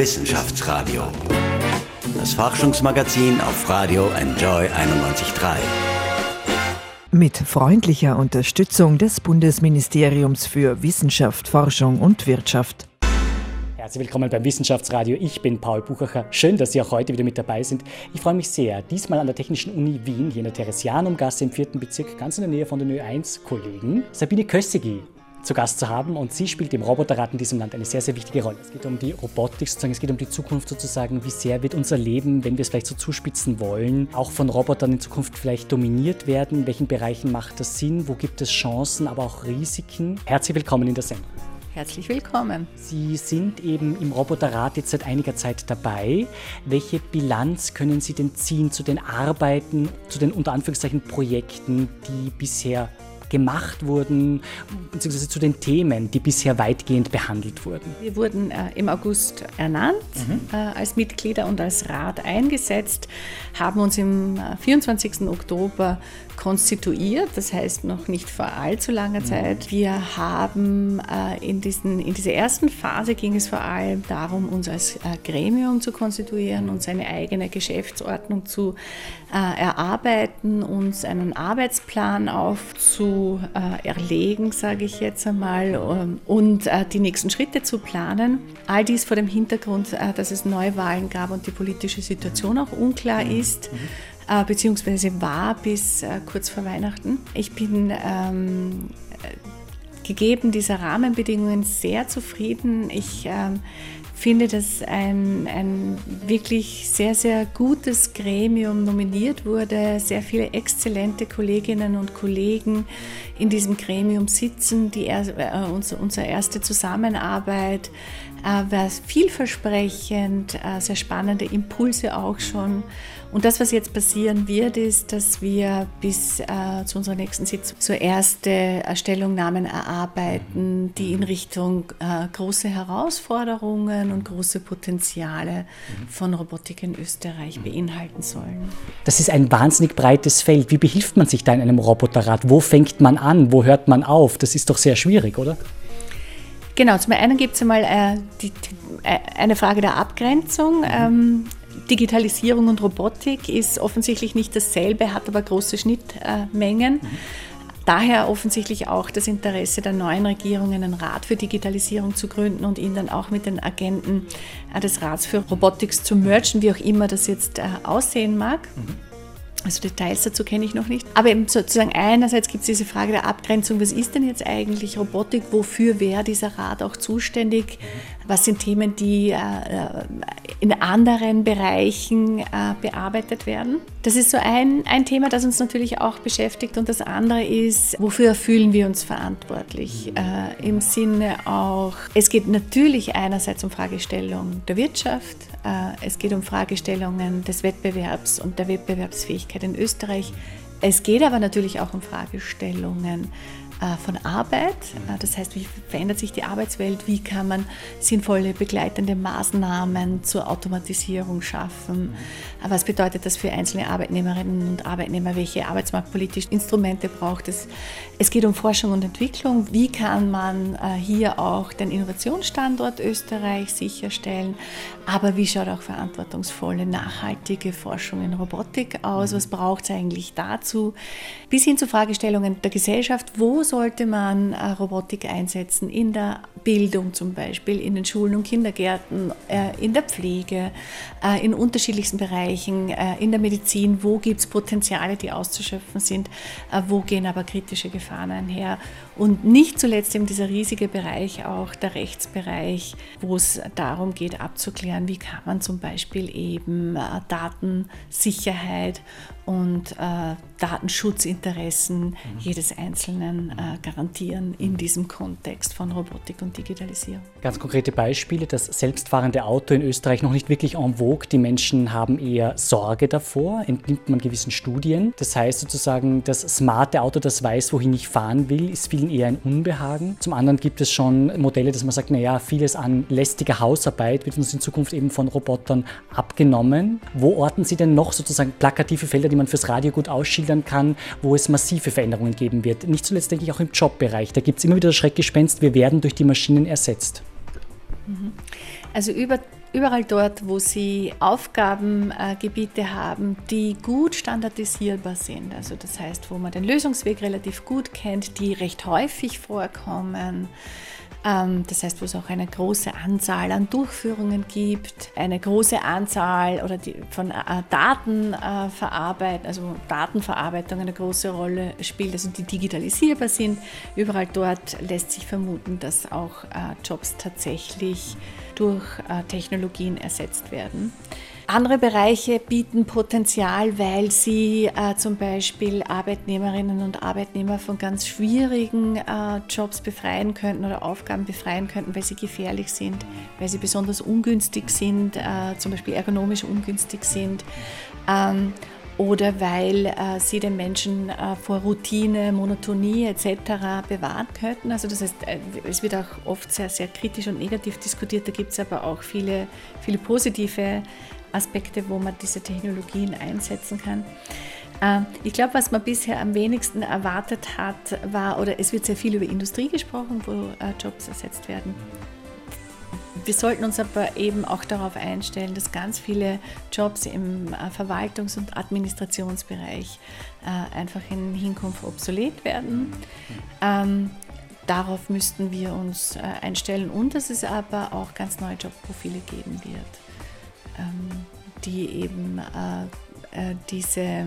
Wissenschaftsradio. Das Forschungsmagazin auf Radio Enjoy 91.3. Mit freundlicher Unterstützung des Bundesministeriums für Wissenschaft, Forschung und Wirtschaft. Herzlich willkommen beim Wissenschaftsradio. Ich bin Paul Buchacher. Schön, dass Sie auch heute wieder mit dabei sind. Ich freue mich sehr, diesmal an der Technischen Uni Wien, hier in der Theresianumgasse im vierten Bezirk, ganz in der Nähe von den Ö1-Kollegen, Sabine Kössigi zu Gast zu haben und sie spielt im Roboterrat in diesem Land eine sehr, sehr wichtige Rolle. Es geht um die Robotik sozusagen, es geht um die Zukunft sozusagen, wie sehr wird unser Leben, wenn wir es vielleicht so zuspitzen wollen, auch von Robotern in Zukunft vielleicht dominiert werden, in welchen Bereichen macht das Sinn, wo gibt es Chancen, aber auch Risiken. Herzlich willkommen in der Sendung. Herzlich willkommen. Sie sind eben im Roboterrat jetzt seit einiger Zeit dabei. Welche Bilanz können Sie denn ziehen zu den Arbeiten, zu den unter Anführungszeichen Projekten, die bisher gemacht wurden, beziehungsweise zu den Themen, die bisher weitgehend behandelt wurden? Wir wurden äh, im August ernannt mhm. äh, als Mitglieder und als Rat eingesetzt, haben uns im 24. Äh, Oktober konstituiert, das heißt noch nicht vor allzu langer mhm. Zeit. Wir haben äh, in, diesen, in dieser ersten Phase ging es vor allem darum, uns als äh, Gremium zu konstituieren, uns eine eigene Geschäftsordnung zu äh, erarbeiten, uns einen Arbeitsplan aufzuerlegen, sage ich jetzt einmal, ähm, und äh, die nächsten Schritte zu planen. All dies vor dem Hintergrund, äh, dass es Neuwahlen gab und die politische Situation auch unklar mhm. ist. Mhm äh, beziehungsweise war bis äh, kurz vor Weihnachten. Ich bin ähm, gegeben dieser Rahmenbedingungen sehr zufrieden. Ich ähm, finde, dass ein, ein wirklich sehr, sehr gutes Gremium nominiert wurde, sehr viele exzellente Kolleginnen und Kollegen in diesem Gremium sitzen, die äh, unsere, unsere erste Zusammenarbeit äh, war vielversprechend, äh, sehr spannende Impulse auch schon. Und das, was jetzt passieren wird, ist, dass wir bis äh, zu unserer nächsten Sitzung so erste Stellungnahmen erarbeiten, die in Richtung große Herausforderungen und große Potenziale von Robotik in Österreich beinhalten sollen. Das ist ein wahnsinnig breites Feld. Wie behilft man sich da in einem Roboterrad? Wo fängt man an? Wo hört man auf? Das ist doch sehr schwierig, oder? Genau, zum einen gibt es einmal äh, die, äh, eine Frage der Abgrenzung. Ähm, Digitalisierung und Robotik ist offensichtlich nicht dasselbe, hat aber große Schnittmengen. Mhm. Daher offensichtlich auch das Interesse der neuen Regierung, einen Rat für Digitalisierung zu gründen und ihn dann auch mit den Agenten äh, des Rats für Robotik zu mergen, wie auch immer das jetzt äh, aussehen mag. Mhm. Also Details dazu kenne ich noch nicht. Aber eben sozusagen einerseits gibt es diese Frage der Abgrenzung, was ist denn jetzt eigentlich Robotik, wofür wäre dieser Rat auch zuständig, was sind Themen, die äh, äh, in anderen Bereichen äh, bearbeitet werden. Das ist so ein, ein Thema, das uns natürlich auch beschäftigt und das andere ist, wofür fühlen wir uns verantwortlich? Im Sinne auch, es geht natürlich einerseits um Fragestellung der Wirtschaft, es geht um Fragestellungen des Wettbewerbs und der Wettbewerbsfähigkeit in Österreich. Es geht aber natürlich auch um Fragestellungen äh, von Arbeit. Äh, das heißt, wie verändert sich die Arbeitswelt? Wie kann man sinnvolle begleitende Maßnahmen zur Automatisierung schaffen? Äh, was bedeutet das für einzelne Arbeitnehmerinnen und Arbeitnehmer? Welche arbeitsmarktpolitischen Instrumente braucht es? Es geht um Forschung und Entwicklung. Wie kann man hier auch den Innovationsstandort Österreich sicherstellen? Aber wie schaut auch verantwortungsvolle, nachhaltige Forschung in Robotik aus? Was braucht es eigentlich dazu? Bis hin zu Fragestellungen der Gesellschaft. Wo sollte man äh, Robotik einsetzen? In der Bildung zum Beispiel, in den Schulen und Kindergärten, äh, in der Pflege, äh, in unterschiedlichsten Bereichen, in der Medizin. Wo gibt es Potenziale, die auszuschöpfen sind? Wo gehen aber kritische Gefahren einher? Und nicht zuletzt eben dieser riesige Bereich, auch der Rechtsbereich, wo es darum geht, abzuklären, wie kann man zum Beispiel eben Datensicherheit und Datenschutzinteressen mhm. jedes Einzelnen äh, garantieren in diesem Kontext von Robotik und Digitalisierung. Ganz konkrete Beispiele, das selbstfahrende Auto in Österreich noch nicht wirklich en vogue. Die Menschen haben eher Sorge davor, entnimmt man gewissen Studien. Das heißt sozusagen, das smarte Auto, das weiß, wohin ich fahren will, ist vielen eher ein Unbehagen. Zum anderen gibt es schon Modelle, dass man sagt, naja, vieles an lästiger Hausarbeit wird uns in Zukunft eben von Robotern abgenommen. Wo orten Sie denn noch sozusagen plakative Felder, die man fürs Radio gut ausschildern kann, wo es massive Veränderungen geben wird. Nicht zuletzt denke ich auch im Jobbereich. Da gibt es immer wieder das Schreckgespenst, wir werden durch die Maschinen ersetzt. Mhm. Also über überall dort, wo sie Aufgabengebiete haben, die gut standardisierbar sind, also das heißt, wo man den Lösungsweg relativ gut kennt, die recht häufig vorkommen, das heißt, wo es auch eine große Anzahl an Durchführungen gibt, eine große Anzahl oder die von äh, Datenverarbeitung, äh, also Datenverarbeitung eine große Rolle spielt, also die digitalisierbar sind. Überall dort lässt sich vermuten, dass auch äh, Jobs tatsächlich durch Technologien ersetzt werden. Andere Bereiche bieten Potenzial, weil sie äh, zum Beispiel Arbeitnehmerinnen und Arbeitnehmer von ganz schwierigen äh, Jobs befreien könnten oder Aufgaben befreien könnten, weil sie gefährlich sind, weil sie besonders ungünstig sind, äh, zum Beispiel ergonomisch ungünstig sind. Ähm, oder weil äh, sie den Menschen äh, vor Routine, Monotonie etc. bewahren könnten. Also das heißt, äh, es wird auch oft sehr, sehr kritisch und negativ diskutiert. Da gibt es aber auch viele, viele positive Aspekte, wo man diese Technologien einsetzen kann. Ähm, ich glaube, was man bisher am wenigsten erwartet hat, war, oder es wird sehr viel über Industrie gesprochen, wo äh, Jobs ersetzt werden. Wir sollten uns aber eben auch darauf einstellen, dass ganz viele Jobs im äh, Verwaltungs- und Administrationsbereich äh, einfach in Hinkunft obsolet werden. Ähm, darauf müssten wir uns einstellen und dass es aber auch ganz neue Jobprofile geben wird. Ähm, die eben äh, äh, diese, äh,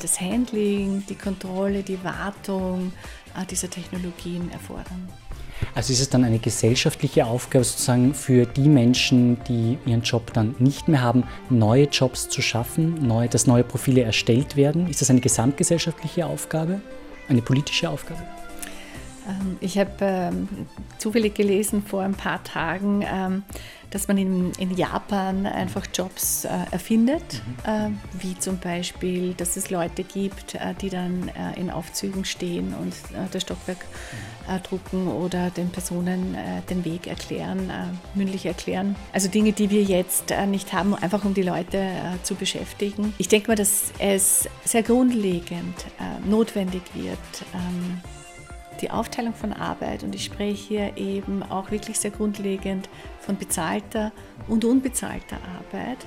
das Handling, die Kontrolle, die Wartung dieser Technologien erfordern. Also ist es dann eine gesellschaftliche Aufgabe sozusagen für die Menschen, die ihren Job dann nicht mehr haben, neue Jobs zu schaffen, neu, dass neue Profile erstellt werden? Ist das eine gesamtgesellschaftliche Aufgabe, eine politische Aufgabe? Ähm, ich habe ähm, zufällig gelesen vor ein paar Tagen, ähm, dass man in, in Japan einfach Jobs äh, erfindet, äh, wie zum Beispiel, dass es Leute gibt, äh, die dann äh, in Aufzügen stehen und äh, das Stockwerk mhm. Äh, drucken oder den Personen den Weg erklären, mündlich erklären. Also Dinge, die wir jetzt nicht haben, einfach um die Leute zu beschäftigen. Ich denke mal, dass es sehr grundlegend notwendig wird, ähm, die Aufteilung von Arbeit und ich spreche hier eben auch wirklich sehr grundlegend von bezahlter und unbezahlter Arbeit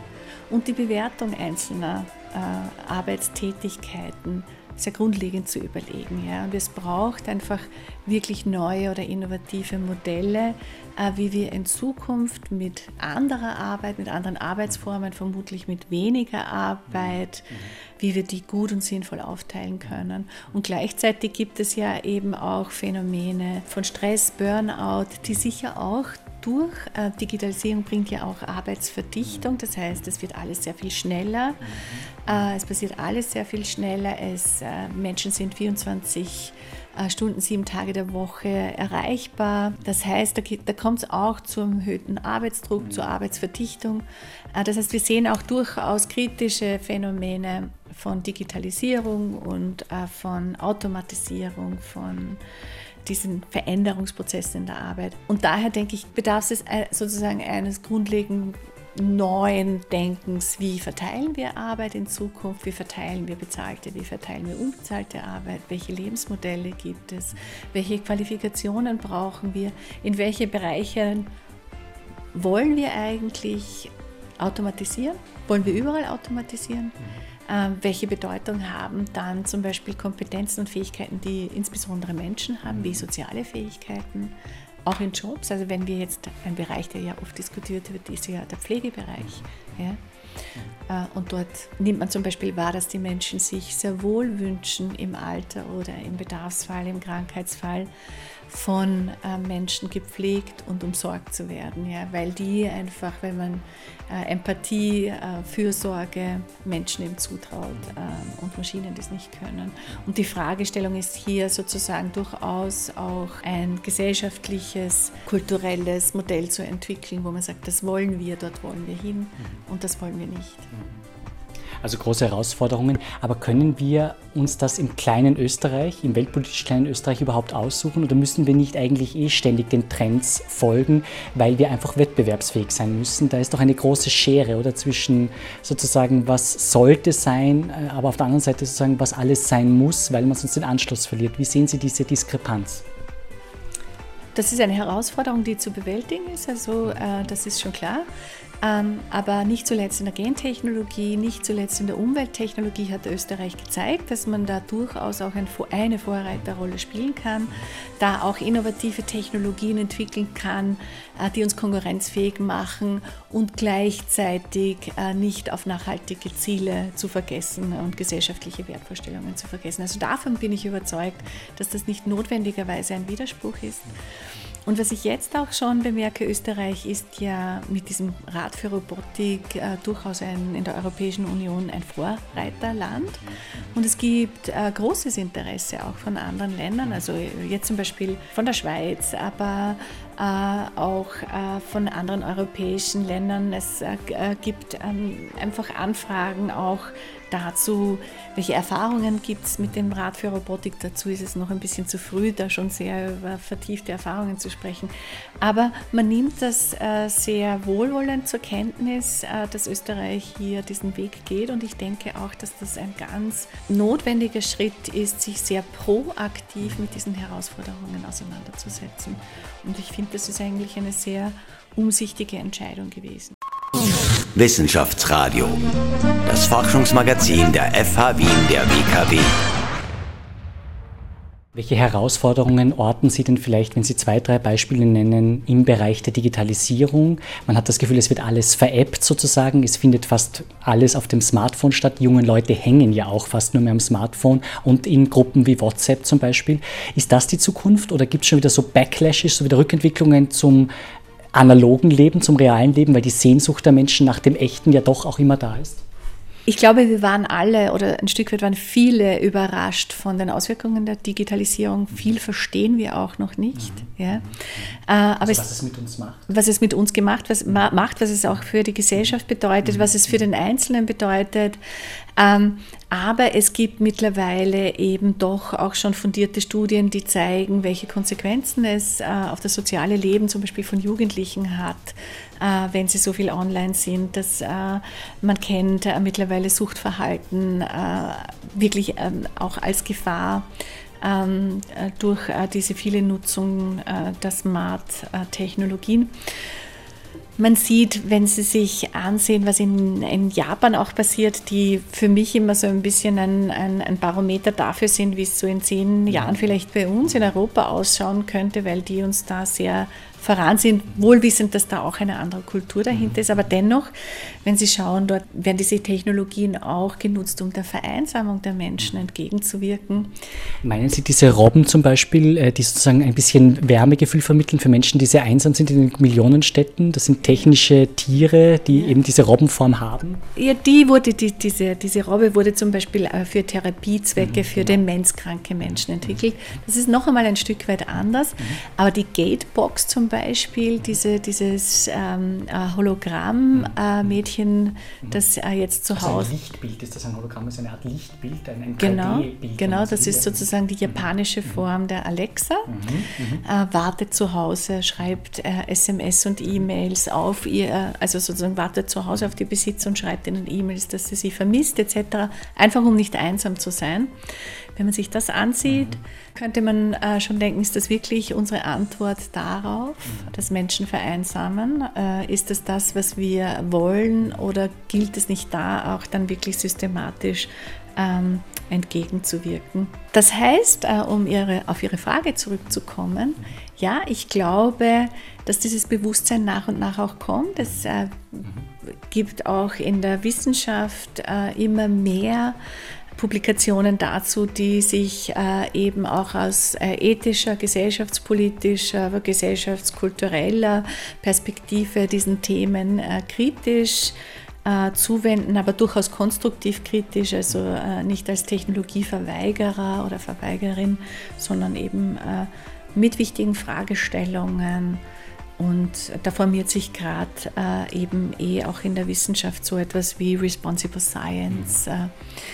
und die Bewertung einzelner äh, Arbeitstätigkeiten sehr grundlegend zu überlegen. Ja. Und es braucht einfach wirklich neue oder innovative Modelle, äh, wie wir in Zukunft mit anderer Arbeit, mit anderen Arbeitsformen, vermutlich mit weniger Arbeit, wie wir die gut und sinnvoll aufteilen können. Und gleichzeitig gibt es ja eben auch Phänomene von Stress, Burnout, die sicher auch durch. Äh, Digitalisierung bringt ja auch Arbeitsverdichtung, das heißt, es wird alles sehr viel schneller. Äh, es passiert alles sehr viel schneller. Es, äh, Menschen sind 24 Stunden, sieben Tage der Woche erreichbar. Das heißt, da, da kommt es auch zum erhöhten Arbeitsdruck, zur Arbeitsverdichtung. Das heißt, wir sehen auch durchaus kritische Phänomene von Digitalisierung und von Automatisierung, von diesen Veränderungsprozessen in der Arbeit. Und daher denke ich, bedarf es sozusagen eines grundlegenden neuen Denkens, wie verteilen wir Arbeit in Zukunft, wie verteilen wir bezahlte, wie verteilen wir unbezahlte Arbeit, welche Lebensmodelle gibt es, welche Qualifikationen brauchen wir, in welche Bereiche wollen wir eigentlich automatisieren, wollen wir überall automatisieren. Mhm welche Bedeutung haben dann zum Beispiel Kompetenzen und Fähigkeiten, die insbesondere Menschen haben, wie soziale Fähigkeiten, auch in Jobs. Also wenn wir jetzt, ein Bereich, der ja oft diskutiert wird, ist ja der Pflegebereich. Ja? Äh, und dort nimmt man zum Beispiel wahr, dass die Menschen sich sehr wohl wünschen, im Alter oder im Bedarfsfall, im Krankheitsfall von äh, Menschen gepflegt und umsorgt zu werden, ja, weil die einfach, wenn man äh, Empathie, äh, Fürsorge Menschen eben zutraut äh, und Maschinen das nicht können. Und die Fragestellung ist hier sozusagen durchaus auch ein gesellschaftliches, kulturelles Modell zu entwickeln, wo man sagt, das wollen wir, dort wollen wir hin und das wollen wir nicht. Also große Herausforderungen. Aber können wir uns das im kleinen Österreich, im weltpolitisch kleinen Österreich überhaupt aussuchen oder müssen wir nicht eigentlich eh ständig den Trends folgen, weil wir einfach wettbewerbsfähig sein müssen? Da ist doch eine große Schere oder zwischen sozusagen, was sollte sein, äh, aber auf der anderen Seite sozusagen, was alles sein muss, weil man sonst den Anschluss verliert. Wie sehen Sie diese Diskrepanz? Das ist eine Herausforderung, die zu bewältigen ist, also äh, das ist schon klar. Ähm, aber nicht zuletzt in der Gentechnologie, nicht zuletzt in der Umwelttechnologie hat Österreich gezeigt, dass man da durchaus auch eine Vorreiterrolle spielen kann, da auch innovative Technologien entwickeln kann, äh, die uns konkurrenzfähig machen und gleichzeitig äh, nicht auf nachhaltige Ziele zu vergessen und gesellschaftliche Wertvorstellungen zu vergessen. Also davon bin ich überzeugt, dass das nicht notwendigerweise ein Widerspruch ist. Und was ich jetzt auch schon bemerke, Österreich ist ja mit diesem Rat für Robotik äh, durchaus ein, in der Europäischen Union ein Vorreiterland. Und es gibt äh, großes Interesse auch von anderen Ländern, also jetzt zum Beispiel von der Schweiz, aber auch äh, von anderen europäischen Ländern. Es äh, gibt ähm, einfach Anfragen auch dazu, welche Erfahrungen gibt es mit dem Rat für Robotik. Dazu ist es noch ein bisschen zu früh, da schon sehr über vertiefte Erfahrungen zu sprechen. Aber man nimmt das äh, sehr wohlwollend zur Kenntnis, äh, dass Österreich hier diesen Weg geht. Und ich denke auch, dass das ein ganz notwendiger Schritt ist, sich sehr proaktiv mit diesen Herausforderungen auseinanderzusetzen. Und ich finde, das ist eigentlich eine sehr umsichtige Entscheidung gewesen. Wissenschaftsradio, das Forschungsmagazin der FH Wien der WKW. Welche Herausforderungen orten Sie denn vielleicht, wenn Sie zwei, drei Beispiele nennen, im Bereich der Digitalisierung? Man hat das Gefühl, es wird alles veräppt sozusagen. Es findet fast alles auf dem Smartphone statt. Die jungen Leute hängen ja auch fast nur mehr am Smartphone und in Gruppen wie WhatsApp zum Beispiel. Ist das die Zukunft oder gibt es schon wieder so Backlashes, so wieder Rückentwicklungen zum analogen Leben, zum realen Leben, weil die Sehnsucht der Menschen nach dem Echten ja doch auch immer da ist? Ich glaube, wir waren alle oder ein Stück weit waren viele überrascht von den Auswirkungen der Digitalisierung. Viel verstehen wir auch noch nicht. Mhm. Ja. Äh, aber also, was es, mit uns macht. Was es mit uns gemacht was, macht, was es auch für die Gesellschaft bedeutet, mhm. was es für den Einzelnen bedeutet. Ähm, aber es gibt mittlerweile eben doch auch schon fundierte Studien, die zeigen, welche Konsequenzen es äh, auf das soziale Leben zum Beispiel von Jugendlichen hat, äh, wenn sie so viel online sind. Dass, äh, man kennt mittlerweile Suchtverhalten wirklich ähm, auch als Gefahr ähm, durch diese viele Nutzung der Smart-Technologien. Man sieht, wenn Sie sich ansehen, was in, in, Japan auch passiert, die für mich immer so ein bisschen ein, ein, ein Barometer dafür sind, wie es so in zehn Jahren vielleicht bei uns in Europa ausschauen könnte, weil die uns da sehr voran sind, wohlwissend, dass da auch eine andere Kultur dahinter ist. Aber dennoch, wenn Sie schauen, dort werden diese Technologien auch genutzt, um der Vereinsamung der Menschen entgegenzuwirken. Meinen Sie diese Robben zum Beispiel, äh, die sozusagen ein bisschen Wärmegefühl vermitteln für Menschen, die sehr einsam sind in den Millionenstädten? Das sind technische Tiere, die eben diese Robbenform haben? Ja, die wurde, die, diese, diese Robbe wurde zum Beispiel äh, für Therapiezwecke mhm. für demenzkranke Menschen entwickelt. Das ist noch einmal ein Stück weit anders. Mhm. Aber die Gatebox zum Beispiel, diese, dieses ähm, äh, Hologramm-Mädchen, äh, das äh, jetzt zu also Hause. Ein Lichtbild, ist das ein Hologramm? Ist eine Art Lichtbild, ein, ein genau, Genau, das ist sozusagen die japanische mhm. Form der Alexa. Mhm, mhm. äh, wartet zu Hause, schreibt SMS äh, und E-Mails auf ihr, also sozusagen wartet zu Hause auf die Besitzer und schreibt ihnen E-Mails, dass sie sie vermisst etc., einfach um nicht einsam zu sein. Wenn man sich das ansieht, könnte man äh, schon denken, ist das wirklich unsere Antwort darauf, dass Menschen vereinsamen? Äh, ist das das, was wir wollen oder gilt es nicht da auch dann wirklich systematisch ähm, entgegenzuwirken? Das heißt, äh, um ihre, auf Ihre Frage zurückzukommen, ja, ich glaube, dass dieses Bewusstsein nach und nach auch kommt. Es äh, gibt auch in der Wissenschaft äh, immer mehr Publikationen dazu, die sich äh, eben auch aus äh, ethischer, gesellschaftspolitischer, gesellschaftskultureller Perspektive diesen Themen äh, kritisch zuwenden, aber durchaus konstruktiv kritisch, also nicht als Technologieverweigerer oder Verweigerin, sondern eben mit wichtigen Fragestellungen und da formiert sich gerade äh, eben eh auch in der Wissenschaft so etwas wie Responsible Science. Mhm. Äh,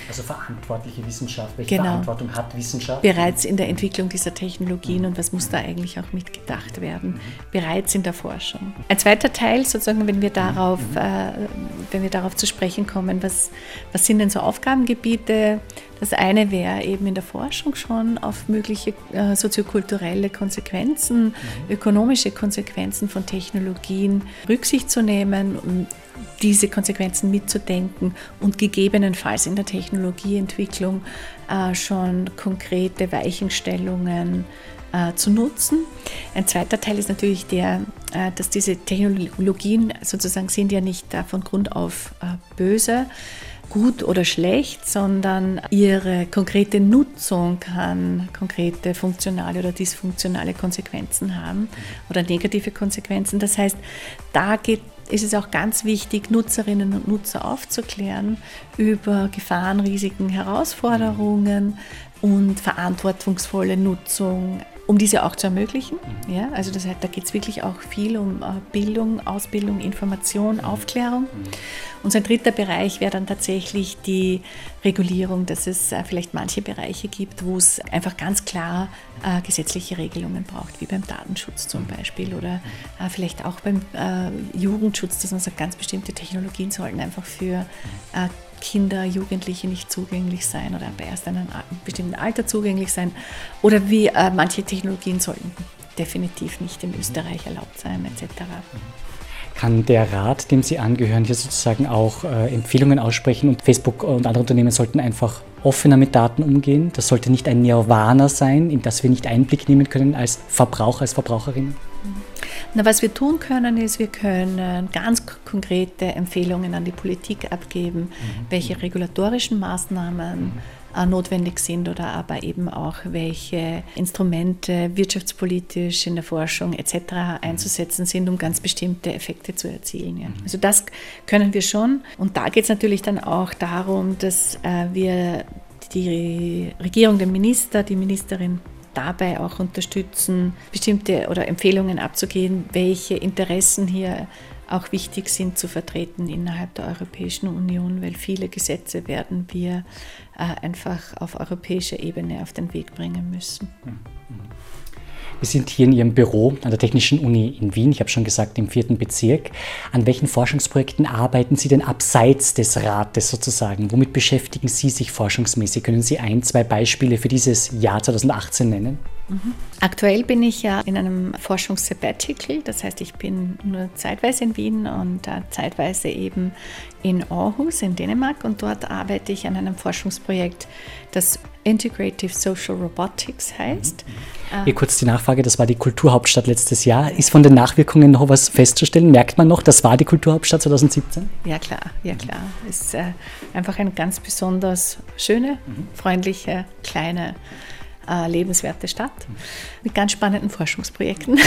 also verantwortliche Wissenschaft. Welche genau, Verantwortung hat Wissenschaft? Bereits in der Entwicklung dieser Technologien mhm. und was muss da eigentlich auch mitgedacht werden? Mhm. Bereits in der Forschung. Ein zweiter Teil, sozusagen, wenn wir darauf, mhm. äh, wenn wir darauf zu sprechen kommen, was, was sind denn so Aufgabengebiete Das eine wäre eben in der Forschung schon auf mögliche äh, soziokulturelle Konsequenzen, mhm. ökonomische Konsequenzen von Technologien Rücksicht zu nehmen, um diese Konsequenzen mitzudenken und gegebenenfalls in der Technologieentwicklung äh, schon konkrete Weichenstellungen äh, zu nutzen. Ein zweiter Teil ist natürlich der, äh, dass diese Technologien sozusagen sind ja nicht von Grund auf äh, böse, gut oder schlecht, sondern ihre konkrete Nutzung kann konkrete funktionale oder dysfunktionale Konsequenzen haben oder negative Konsequenzen. Das heißt, da geht ist es auch ganz wichtig, Nutzerinnen und Nutzer aufzuklären über Gefahren, Risiken, Herausforderungen und verantwortungsvolle Nutzung um diese auch zu ermöglichen. Mhm. Ja, also das heißt, da geht es wirklich auch viel um äh, Bildung, Ausbildung, Information, Aufklärung. Mhm. Und so ein dritter Bereich wäre dann tatsächlich die Regulierung, dass es äh, vielleicht manche Bereiche gibt, wo es einfach ganz klar äh, gesetzliche Regelungen braucht, wie beim Datenschutz zum mhm. Beispiel oder äh, vielleicht auch beim äh, Jugendschutz, dass man sagt, ganz bestimmte Technologien sollten einfach für äh, Kinder, Jugendliche nicht zugänglich sein oder erst in einem bestimmten Alter zugänglich sein. Oder wie äh, manche Technologien sollten definitiv nicht in Österreich erlaubt sein, etc. Kann der Rat, dem Sie angehören, hier sozusagen auch äh, Empfehlungen aussprechen und Facebook und andere Unternehmen sollten einfach offener mit Daten umgehen? Das sollte nicht ein Nirvana sein, in das wir nicht Einblick nehmen können als Verbraucher, als Verbraucherinnen? Na, was wir tun können, ist, wir können ganz konkrete Empfehlungen an die Politik abgeben, mhm. welche regulatorischen Maßnahmen mhm. Äh, notwendig sind oder aber eben auch welche Instrumente wirtschaftspolitisch in der Forschung etc. einzusetzen sind, um ganz bestimmte Effekte zu erzielen. Ja. Mhm. Also das können wir schon. Und da geht es natürlich dann auch darum, dass äh, wir die Regierung, den Minister, die Ministerin dabei auch unterstützen, bestimmte oder Empfehlungen abzugeben, welche Interessen hier auch wichtig sind zu vertreten innerhalb der Europäischen Union, weil viele Gesetze werden wir äh, einfach auf europäischer Ebene auf den Weg bringen müssen. Wir sind hier in Ihrem Büro an der Technischen Uni in Wien, ich habe schon gesagt, im vierten Bezirk. An welchen Forschungsprojekten arbeiten Sie denn abseits des Rates sozusagen? Womit beschäftigen Sie sich forschungsmäßig? Können Sie ein, zwei Beispiele für dieses Jahr 2018 nennen? Aktuell bin ich ja in einem Forschungssabbatical, das heißt, ich bin nur zeitweise in Wien und äh, zeitweise eben in Aarhus in Dänemark und dort arbeite ich an einem Forschungsprojekt, das Integrative Social Robotics heißt. Mhm. Hier kurz die Nachfrage, das war die Kulturhauptstadt letztes Jahr. Ist von den Nachwirkungen noch was festzustellen? Merkt man noch, das war die Kulturhauptstadt 2017? Ja klar, ja klar. Es ist äh, einfach eine ganz besonders schöne, mhm. freundliche, kleine äh, lebenswerte Stadt mit ganz spannenden Forschungsprojekten.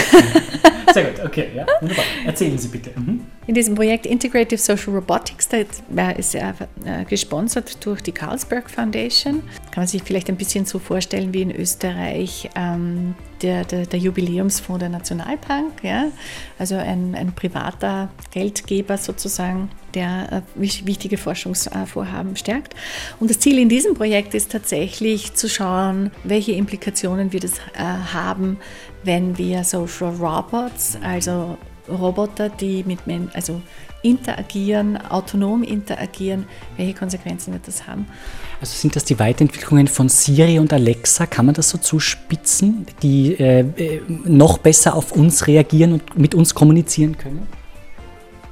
Sehr gut, okay, ja, wunderbar. Erzählen Sie bitte. Mhm. In diesem Projekt Integrative Social Robotics, da ist er äh, gesponsert durch die Carlsberg Foundation. Kann man sich vielleicht ein bisschen so vorstellen wie in Österreich ähm, der, der, der, Jubiläumsfonds der Nationalbank, ja? also ein, ein privater Geldgeber sozusagen, der äh, wichtige Forschungsvorhaben stärkt. Und das Ziel in diesem Projekt ist tatsächlich zu schauen, welche Implikationen wird es äh, haben, wenn wir Social Robots, also Roboter, die mit Menschen, also interagieren, autonom interagieren, welche Konsequenzen wird das haben? Also sind das die Weiterentwicklungen von Siri und Alexa, kann man das so zuspitzen, die äh, äh noch besser auf uns reagieren und mit uns kommunizieren können?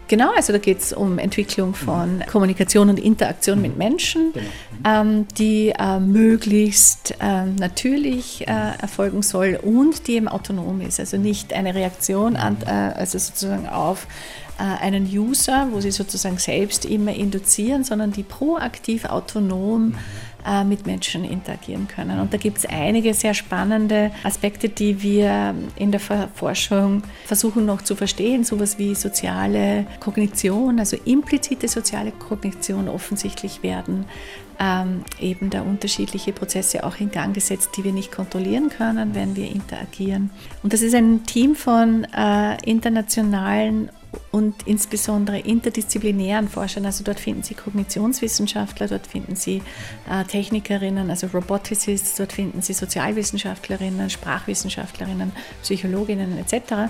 Genau, also da geht es um Entwicklung von Kommunikation und Interaktion mit Menschen, genau. ähm, die äh, möglichst äh, natürlich äh, erfolgen soll und die eben autonom ist. Also nicht eine Reaktion an, äh, also sozusagen auf äh, einen User, wo sie sozusagen selbst immer induzieren, sondern die proaktiv autonom äh, mit Menschen interagieren können. Und da gibt es einige sehr spannende Aspekte, die wir in der Forschung versuchen noch zu verstehen, sowas wie soziale Kognition, also implizite soziale Kognition offensichtlich werden ähm, eben da unterschiedliche Prozesse auch in Gang gesetzt, die wir nicht kontrollieren können, wenn wir interagieren. Und das ist ein Team von äh, internationalen und insbesondere interdisziplinären Forschern. Also dort finden Sie Kognitionswissenschaftler, dort finden Sie äh, Technikerinnen, also Roboticists, dort finden Sie Sozialwissenschaftlerinnen, Sprachwissenschaftlerinnen, Psychologinnen etc.,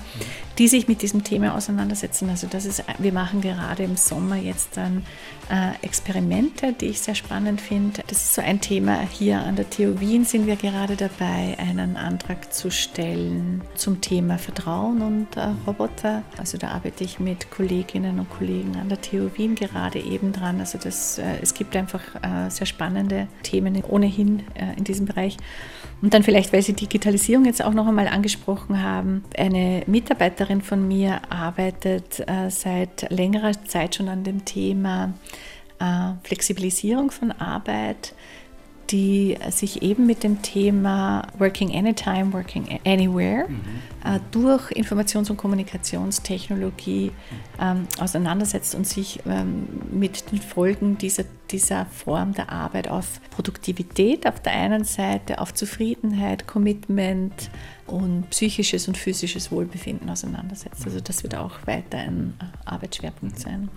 die sich mit diesem Thema auseinandersetzen. Also das ist, wir machen gerade im Sommer jetzt dann äh, Experimente, die ich sehr spannend finde. Das ist so ein Thema. Hier an der TU Wien sind wir gerade dabei, einen Antrag zu stellen zum Thema Vertrauen und äh, Roboter. Also da arbeite ich mit Kolleginnen und Kollegen an der TU Wien gerade eben dran. Also das, äh, es gibt einfach äh, sehr spannende Themen ohnehin äh, in diesem Bereich. Und dann vielleicht, weil Sie Digitalisierung jetzt auch noch einmal angesprochen haben, eine Mitarbeiterin von mir arbeitet äh, seit längerer Zeit schon an dem Thema äh, Flexibilisierung von Arbeit die sich eben mit dem Thema Working Anytime, Working Anywhere mhm. äh, durch Informations- und Kommunikationstechnologie ähm, auseinandersetzt und sich ähm, mit den Folgen dieser, dieser Form der Arbeit auf Produktivität auf der einen Seite, auf Zufriedenheit, Commitment und psychisches und physisches Wohlbefinden auseinandersetzt. Also das wird auch weiter ein äh, Arbeitsschwerpunkt sein.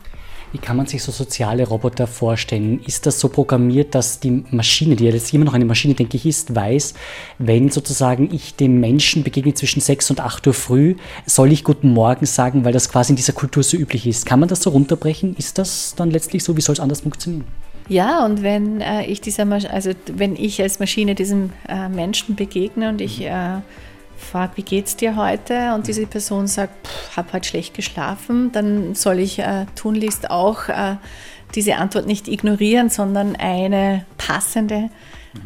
Wie kann man sich so soziale Roboter vorstellen? Ist das so programmiert, dass die Maschine, die ja jetzt immer noch eine Maschine, denke ich, ist, weiß, wenn sozusagen ich dem Menschen begegne zwischen 6 und 8 Uhr früh, soll ich Guten Morgen sagen, weil das quasi in dieser Kultur so üblich ist. Kann man das so runterbrechen? Ist das dann letztlich so? Wie soll es anders funktionieren? Ja, und wenn äh, ich dieser, also wenn ich als Maschine diesem äh, Menschen begegne und ich äh, frage, wie geht's dir heute? Und diese Person sagt, habe heute schlecht geschlafen, dann soll ich äh, tunlichst auch äh, diese Antwort nicht ignorieren, sondern eine passende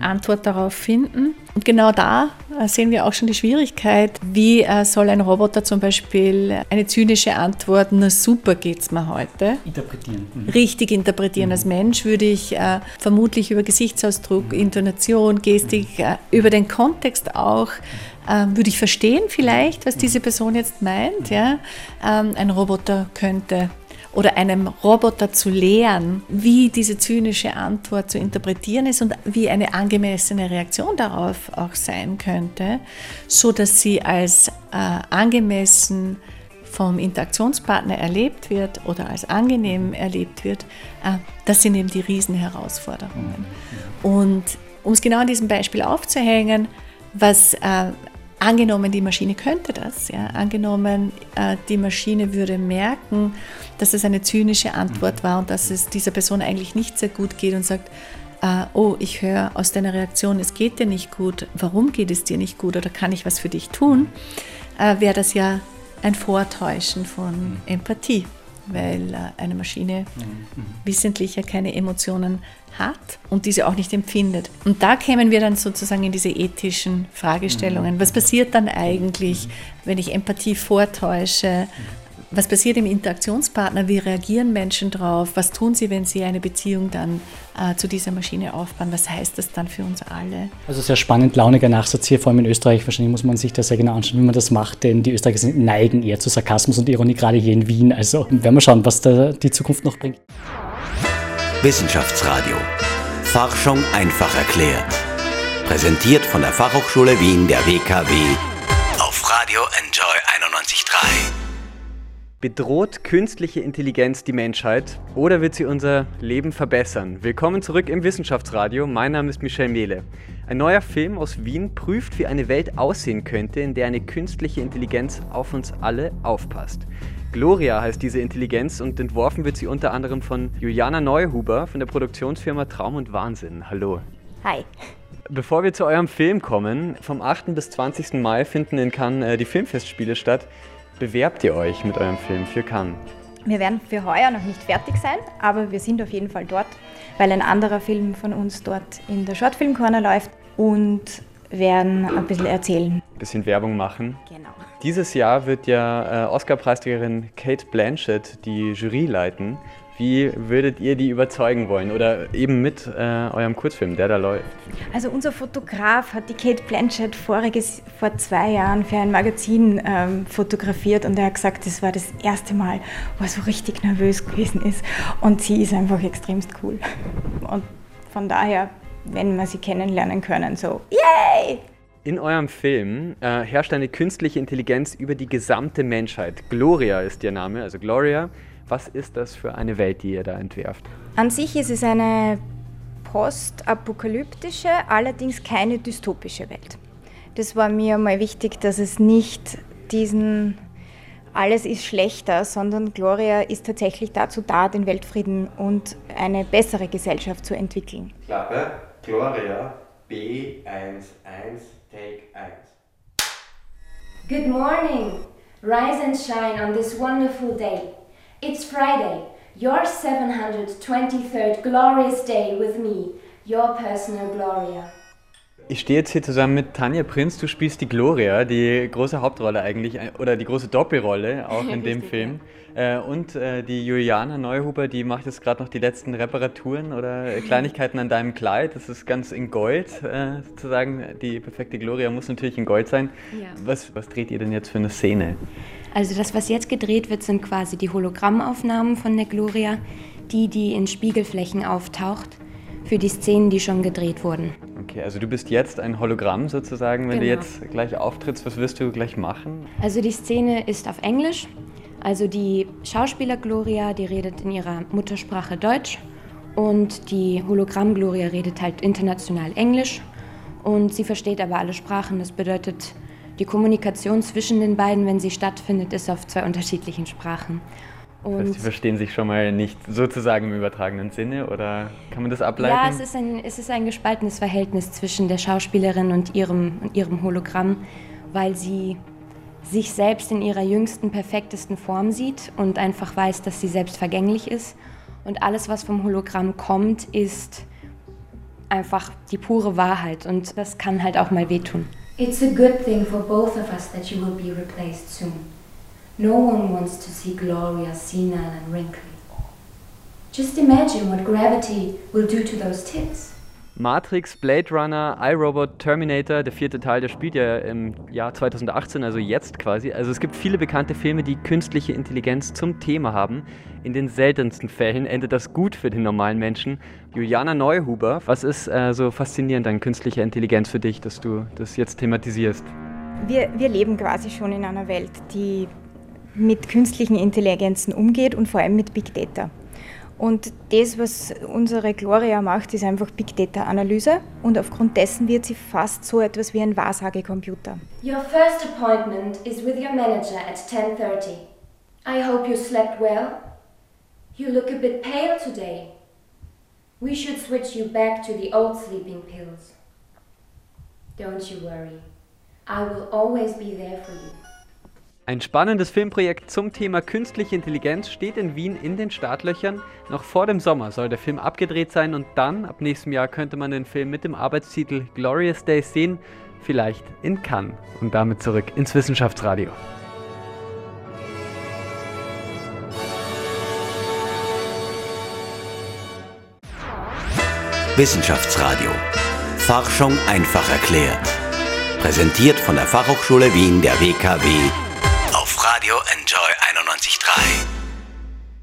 Antwort darauf finden. Und genau da äh, sehen wir auch schon die Schwierigkeit, wie äh, soll ein Roboter zum Beispiel eine zynische Antwort, na super geht's mir heute, interpretieren. Mhm. Richtig interpretieren. Mhm. Als Mensch würde ich äh, vermutlich über Gesichtsausdruck, mhm. Intonation, Gestik, äh, über den Kontext auch ähm, würde ich verstehen vielleicht, was diese Person jetzt meint. Ja? Ähm, ein Roboter könnte oder einem Roboter zu lehren, wie diese zynische Antwort zu interpretieren ist und wie eine angemessene Reaktion darauf auch sein könnte, so dass sie als äh, angemessen vom Interaktionspartner erlebt wird oder als angenehm erlebt wird, äh, das sind eben die Riesenherausforderungen. Und um es genau an diesem Beispiel aufzuhängen, was äh, Angenommen, die Maschine könnte das, ja, angenommen, äh, die Maschine würde merken, dass es eine zynische Antwort war und dass es dieser Person eigentlich nicht sehr gut geht und sagt, äh, oh, ich höre aus deiner Reaktion, es geht dir nicht gut, warum geht es dir nicht gut? Oder kann ich was für dich tun, äh, wäre das ja ein Vortäuschen von Empathie weil äh, eine Maschine mhm. wissentlich ja keine Emotionen hat und diese auch nicht empfindet. Und da kämen wir dann sozusagen in diese ethischen Fragestellungen. Was passiert dann eigentlich, wenn ich Empathie vortäusche? Was passiert im Interaktionspartner? Wie reagieren Menschen drauf? Was tun sie, wenn sie eine Beziehung dann äh, zu dieser Maschine aufbauen? Was heißt das dann für uns alle? Also sehr spannend, launiger Nachsatz hier, vor allem in Österreich. Wahrscheinlich muss man sich das sehr genau anschauen, wie man das macht, denn die Österreicher neigen eher zu Sarkasmus und Ironie, gerade hier in Wien. Also werden wir schauen, was da die Zukunft noch bringt. Wissenschaftsradio. Forschung einfach erklärt. Präsentiert von der Fachhochschule Wien der WKW auf Radio Enjoy 91.3. Bedroht künstliche Intelligenz die Menschheit oder wird sie unser Leben verbessern? Willkommen zurück im Wissenschaftsradio. Mein Name ist Michel Mehle. Ein neuer Film aus Wien prüft, wie eine Welt aussehen könnte, in der eine künstliche Intelligenz auf uns alle aufpasst. Gloria heißt diese Intelligenz und entworfen wird sie unter anderem von Juliana Neuhuber von der Produktionsfirma Traum und Wahnsinn. Hallo. Hi. Bevor wir zu eurem Film kommen, vom 8. bis 20. Mai finden in Cannes äh, die Filmfestspiele statt bewerbt ihr euch mit eurem Film für Cannes? Wir werden für heuer noch nicht fertig sein, aber wir sind auf jeden Fall dort, weil ein anderer Film von uns dort in der Shortfilm Corner läuft und werden ein bisschen erzählen. Ein bisschen Werbung machen. Genau. Dieses Jahr wird ja äh, Oscar-Preisträgerin Kate Blanchett die Jury leiten. Wie würdet ihr die überzeugen wollen oder eben mit äh, eurem Kurzfilm, der da läuft? Also unser Fotograf hat die Kate Blanchett voriges, vor zwei Jahren für ein Magazin ähm, fotografiert und er hat gesagt, das war das erste Mal, wo er so richtig nervös gewesen ist und sie ist einfach extremst cool. Und von daher, wenn wir sie kennenlernen können, so, yay! In eurem Film äh, herrscht eine künstliche Intelligenz über die gesamte Menschheit. Gloria ist ihr Name, also Gloria. Was ist das für eine Welt, die ihr da entwerft? An sich ist es eine postapokalyptische, allerdings keine dystopische Welt. Das war mir mal wichtig, dass es nicht diesen alles ist schlechter, sondern Gloria ist tatsächlich dazu da, den Weltfrieden und eine bessere Gesellschaft zu entwickeln. Klappe, Gloria, B11, Take 1. Good morning. Rise and shine on this wonderful day. It's Friday, your 723rd glorious day with me, your personal Gloria. Ich stehe jetzt hier zusammen mit Tanja Prinz. Du spielst die Gloria, die große Hauptrolle eigentlich, äh, oder die große Doppelrolle auch in dem Film. Ja. Äh, und äh, die Juliana Neuhuber, die macht jetzt gerade noch die letzten Reparaturen oder Kleinigkeiten an deinem Kleid. Das ist ganz in Gold, sozusagen. Die perfekte Gloria muss natürlich in Gold sein. Ja. Was, was dreht ihr denn jetzt für eine Szene? Also das, was jetzt gedreht wird, sind quasi die Hologrammaufnahmen von der Gloria, die, die in Spiegelflächen auftaucht, für die Szenen, die schon gedreht wurden. Okay, also du bist jetzt ein Hologramm sozusagen, wenn genau. du jetzt gleich auftrittst. Was wirst du gleich machen? Also die Szene ist auf Englisch. Also die Schauspieler Gloria, die redet in ihrer Muttersprache Deutsch und die Hologramm Gloria redet halt international Englisch und sie versteht aber alle Sprachen. Das bedeutet, die Kommunikation zwischen den beiden, wenn sie stattfindet, ist auf zwei unterschiedlichen Sprachen. Und Sie verstehen sich schon mal nicht sozusagen im übertragenen Sinne oder kann man das ableiten? Ja, es ist ein, es ist ein gespaltenes Verhältnis zwischen der Schauspielerin und ihrem, und ihrem Hologramm, weil sie sich selbst in ihrer jüngsten, perfektesten Form sieht und einfach weiß, dass sie selbst vergänglich ist. Und alles, was vom Hologramm kommt, ist einfach die pure Wahrheit und das kann halt auch mal wehtun. It's a good thing for both of us that you will be replaced soon. No one wants to see Gloria senile and wrinkly. Just imagine what gravity will do to those tits. Matrix, Blade Runner, iRobot, Terminator, der vierte Teil, der spielt ja im Jahr 2018, also jetzt quasi. Also es gibt viele bekannte Filme, die künstliche Intelligenz zum Thema haben. In den seltensten Fällen endet das gut für den normalen Menschen. Juliana Neuhuber, was ist äh, so faszinierend an künstlicher Intelligenz für dich, dass du das jetzt thematisierst? Wir, wir leben quasi schon in einer Welt, die mit künstlichen Intelligenzen umgeht und vor allem mit Big Data. Und das, was unsere Gloria macht, ist einfach Big Data Analyse und aufgrund dessen wird sie fast so etwas wie ein Wahrsagecomputer. Your first appointment is with your manager at 10:30. I hope you slept well. You look a bit pale today. We should switch you back to the old sleeping pills. Don't you worry. I will always be there for you. Ein spannendes Filmprojekt zum Thema künstliche Intelligenz steht in Wien in den Startlöchern. Noch vor dem Sommer soll der Film abgedreht sein und dann, ab nächstem Jahr, könnte man den Film mit dem Arbeitstitel Glorious Days sehen, vielleicht in Cannes. Und damit zurück ins Wissenschaftsradio. Wissenschaftsradio. Forschung einfach erklärt. Präsentiert von der Fachhochschule Wien der WKW Radio Enjoy 91.3.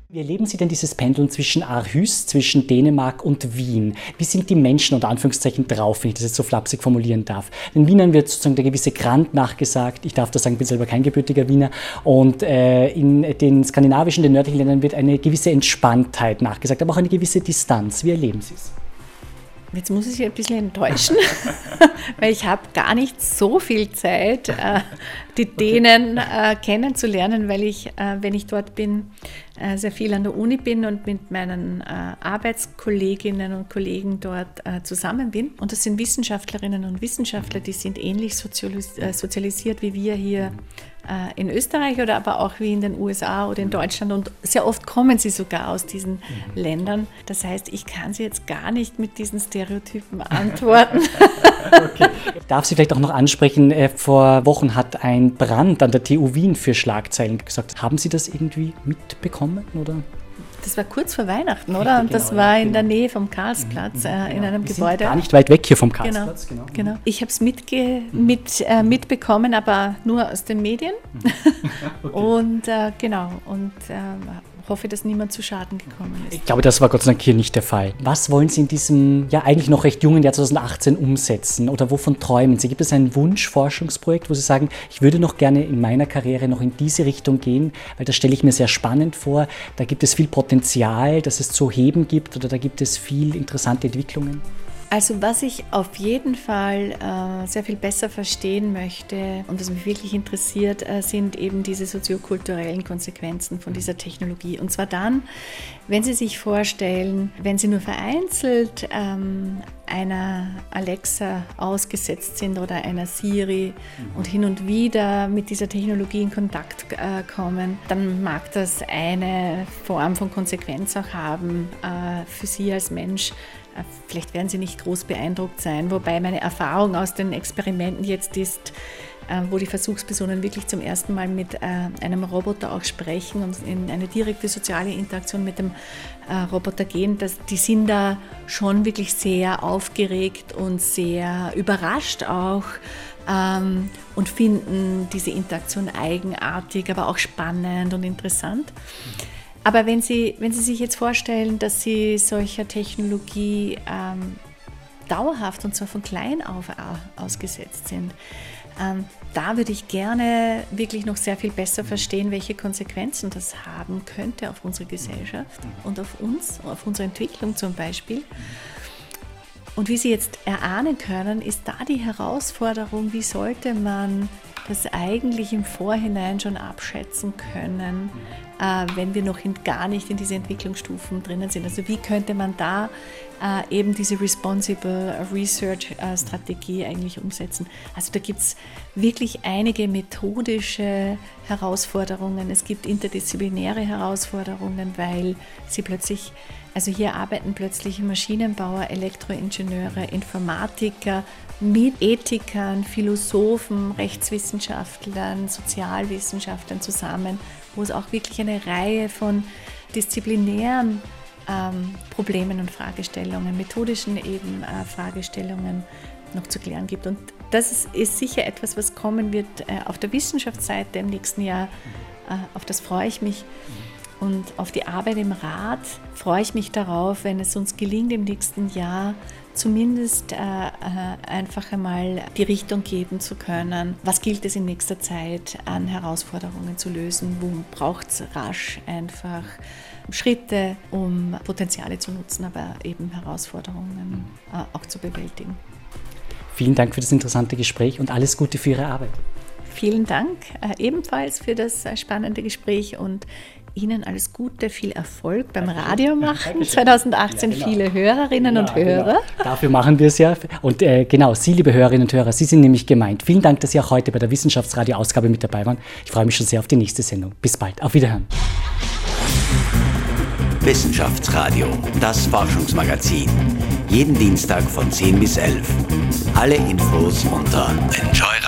Wie erleben Sie denn dieses Pendeln zwischen Aarhus, zwischen Dänemark und Wien? Wie sind die Menschen unter Anführungszeichen drauf, wenn ich das jetzt so flapsig formulieren darf? Den Wienern wird sozusagen der gewisse Grant nachgesagt. Ich darf das sagen, ich bin selber kein gebürtiger Wiener. Und äh, in den skandinavischen, den nördlichen Ländern wird eine gewisse Entspanntheit nachgesagt, aber auch eine gewisse Distanz. Wie erleben Sie es? Jetzt muss ich Sie ein bisschen enttäuschen, weil ich habe gar nicht so viel Zeit, äh, die Dänen äh, kennenzulernen, weil ich, äh, wenn ich dort bin, äh, sehr viel an der Uni bin und mit meinen Arbeitskolleginnen und Kollegen dort zusammen bin. Und das sind Wissenschaftlerinnen und Wissenschaftler, die sind ähnlich sozialisiert wie wir hier in Österreich oder aber auch wie in den USA oder in Deutschland und sehr oft kommen sie sogar aus diesen mhm. Ländern. Das heißt, ich kann sie jetzt gar nicht mit diesen Stereotypen antworten. okay. Darf Sie vielleicht auch noch ansprechen, äh, vor Wochen hat ein Brand an der TU Wien für Schlagzeilen gesagt. Haben Sie das irgendwie mitbekommen oder? Das war kurz vor Weihnachten, oder? Und das genau, war in der genau. Nähe vom Karlsplatz, mhm, äh, in genau. einem Wir Gebäude. gar nicht weit weg hier vom genau, Karlsplatz. Genau. genau. Ich habe es mitge mhm. mit, äh, mitbekommen, aber nur aus den Medien. Mhm. okay. Und äh, genau, und äh, hoffe, dass niemand zu Schaden gekommen ist. Ich glaube, das war Gott sei Dank hier nicht der Fall. Was wollen Sie in diesem ja eigentlich noch recht jungen Jahr 2018 umsetzen oder wovon träumen Sie? Gibt es ein Wunschforschungsprojekt, wo Sie sagen, ich würde noch gerne in meiner Karriere noch in diese Richtung gehen, weil das stelle ich mir sehr spannend vor. Da gibt es viel Potenzial, dass es zu heben gibt oder da gibt es viel interessante Entwicklungen? Also was ich auf jeden Fall äh, sehr viel besser verstehen möchte und was mich wirklich interessiert, äh, sind eben diese soziokulturellen Konsequenzen von dieser Technologie. Und zwar dann, wenn Sie sich vorstellen, wenn Sie nur vereinzelt ähm, einer Alexa ausgesetzt sind oder einer Siri mhm. und hin und wieder mit dieser Technologie in Kontakt äh, kommen, dann mag das eine Form von Konsequenz auch haben äh, für Sie als Mensch vielleicht werden Sie nicht groß beeindruckt sein, wobei meine Erfahrung aus den Experimenten jetzt ist, äh, wo die Versuchspersonen wirklich zum ersten Mal mit äh, einem Roboter auch sprechen und in eine direkte soziale Interaktion mit dem Roboter gehen, dass die sind da schon wirklich sehr aufgeregt und sehr überrascht auch ähm, und finden diese Interaktion eigenartig, aber auch spannend und interessant. Aber wenn Sie, wenn Sie sich jetzt vorstellen, dass Sie solcher Technologie ähm, dauerhaft und zwar von klein auf ausgesetzt sind, ähm, da würde ich gerne wirklich noch sehr viel besser verstehen, welche Konsequenzen das haben könnte auf unsere Gesellschaft und auf uns, auf unsere Entwicklung zum Beispiel. Und wie Sie jetzt erahnen können, ist da die Herausforderung, wie sollte man das eigentlich im Vorhinein schon abschätzen können, äh, wenn wir noch in, gar nicht in diese Entwicklungsstufen drinnen sind. Also wie könnte man da äh, eben diese Responsible Research äh, Strategie eigentlich umsetzen? Also da gibt es wirklich einige methodische Herausforderungen. Es gibt interdisziplinäre Herausforderungen, weil sie plötzlich also hier arbeiten plötzlich Maschinenbauer, Elektroingenieure, Informatiker mit Ethikern, Philosophen, Rechtswissenschaftlern, Sozialwissenschaftlern zusammen wo es auch wirklich eine Reihe von disziplinären ähm, Problemen und Fragestellungen, methodischen eben äh, Fragestellungen noch zu klären gibt. Und das ist, ist sicher etwas, was kommen wird äh, auf der Wissenschaftsseite im nächsten Jahr. Äh, auf das freue ich mich. Und auf die Arbeit im Rat freue ich mich darauf, wenn es uns gelingt, im nächsten Jahr zumindest äh, äh, einfach einmal die Richtung geben zu können, was gilt es in nächster Zeit an Herausforderungen zu lösen, wo braucht es rasch einfach Schritte, um Potenziale zu nutzen, aber eben Herausforderungen äh, auch zu bewältigen. Vielen Dank für das interessante Gespräch und alles Gute für Ihre Arbeit. Vielen Dank äh, ebenfalls für das äh, spannende Gespräch und Ihnen alles Gute, viel Erfolg beim Radiomachen. 2018 ja, genau. viele Hörerinnen ja, und genau. Hörer. Genau. Dafür machen wir es ja. Und äh, genau, Sie, liebe Hörerinnen und Hörer, Sie sind nämlich gemeint. Vielen Dank, dass Sie auch heute bei der Wissenschaftsradio-Ausgabe mit dabei waren. Ich freue mich schon sehr auf die nächste Sendung. Bis bald. Auf Wiederhören. Wissenschaftsradio, das Forschungsmagazin. Jeden Dienstag von 10 bis 11. Alle Infos unter Enjoy Radio.